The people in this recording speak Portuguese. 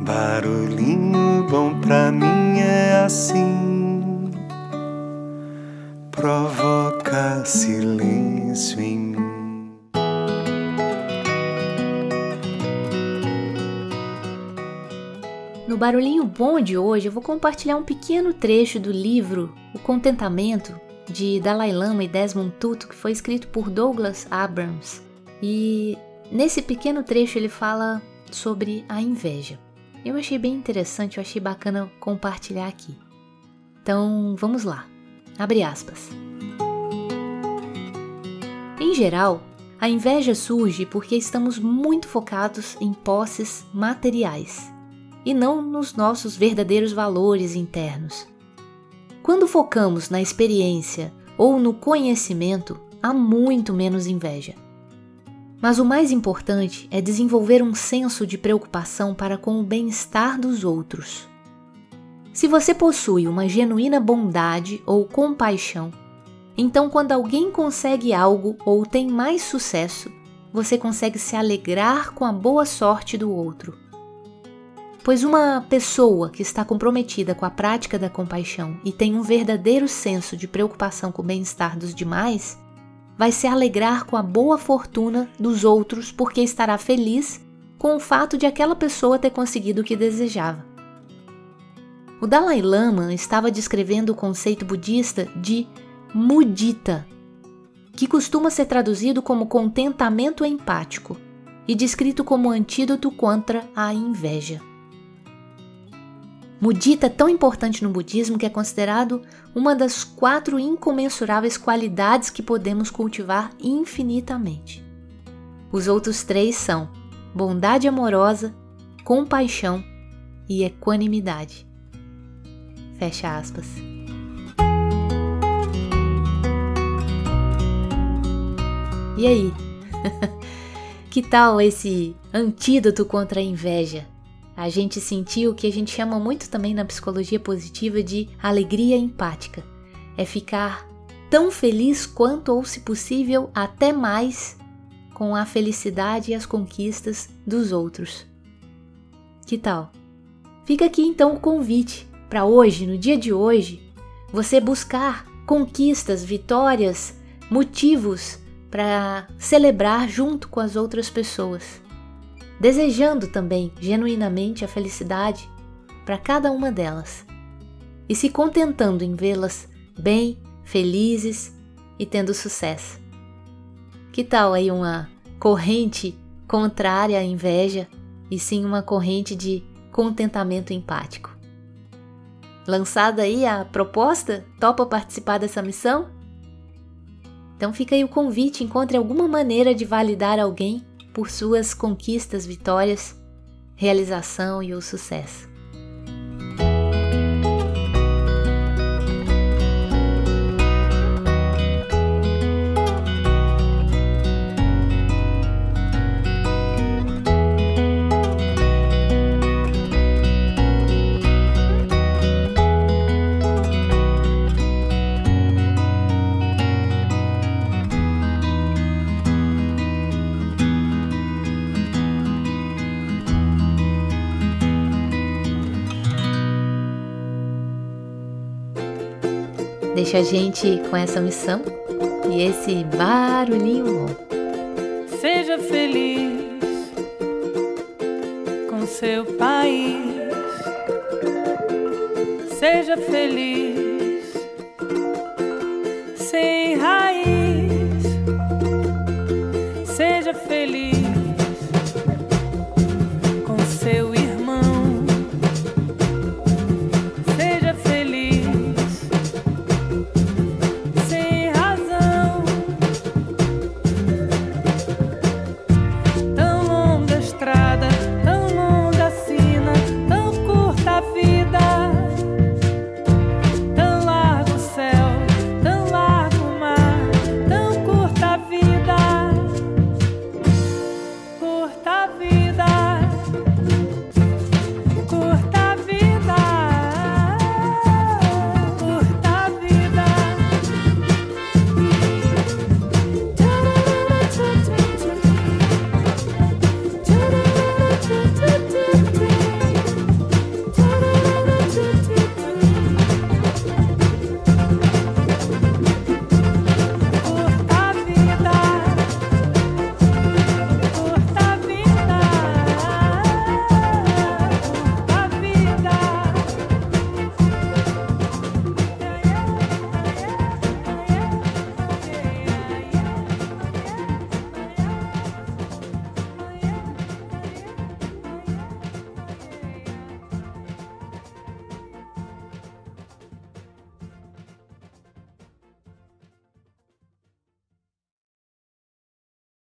Barulhinho bom pra mim é assim, provoca silêncio em mim. No Barulhinho Bom de hoje, eu vou compartilhar um pequeno trecho do livro O Contentamento, de Dalai Lama e Desmond Tutu, que foi escrito por Douglas Abrams. E nesse pequeno trecho ele fala sobre a inveja. Eu achei bem interessante, eu achei bacana compartilhar aqui. Então, vamos lá. Abre aspas. Em geral, a inveja surge porque estamos muito focados em posses materiais e não nos nossos verdadeiros valores internos. Quando focamos na experiência ou no conhecimento, há muito menos inveja. Mas o mais importante é desenvolver um senso de preocupação para com o bem-estar dos outros. Se você possui uma genuína bondade ou compaixão, então quando alguém consegue algo ou tem mais sucesso, você consegue se alegrar com a boa sorte do outro pois uma pessoa que está comprometida com a prática da compaixão e tem um verdadeiro senso de preocupação com o bem-estar dos demais, vai se alegrar com a boa fortuna dos outros porque estará feliz com o fato de aquela pessoa ter conseguido o que desejava. O Dalai Lama estava descrevendo o conceito budista de mudita, que costuma ser traduzido como contentamento empático e descrito como antídoto contra a inveja. Mudita é tão importante no budismo que é considerado uma das quatro incomensuráveis qualidades que podemos cultivar infinitamente. Os outros três são bondade amorosa, compaixão e equanimidade. Fecha aspas. E aí? que tal esse antídoto contra a inveja? A gente sentiu o que a gente chama muito também na psicologia positiva de alegria empática. É ficar tão feliz quanto, ou se possível, até mais com a felicidade e as conquistas dos outros. Que tal? Fica aqui então o convite para hoje, no dia de hoje, você buscar conquistas, vitórias, motivos para celebrar junto com as outras pessoas desejando também genuinamente a felicidade para cada uma delas e se contentando em vê-las bem, felizes e tendo sucesso. Que tal aí uma corrente contrária à inveja e sim uma corrente de contentamento empático? Lançada aí a proposta? Topa participar dessa missão? Então fica aí o convite, encontre alguma maneira de validar alguém por suas conquistas, vitórias, realização e o sucesso. Deixa a gente com essa missão e esse barulhinho bom. Seja feliz com seu país. Seja feliz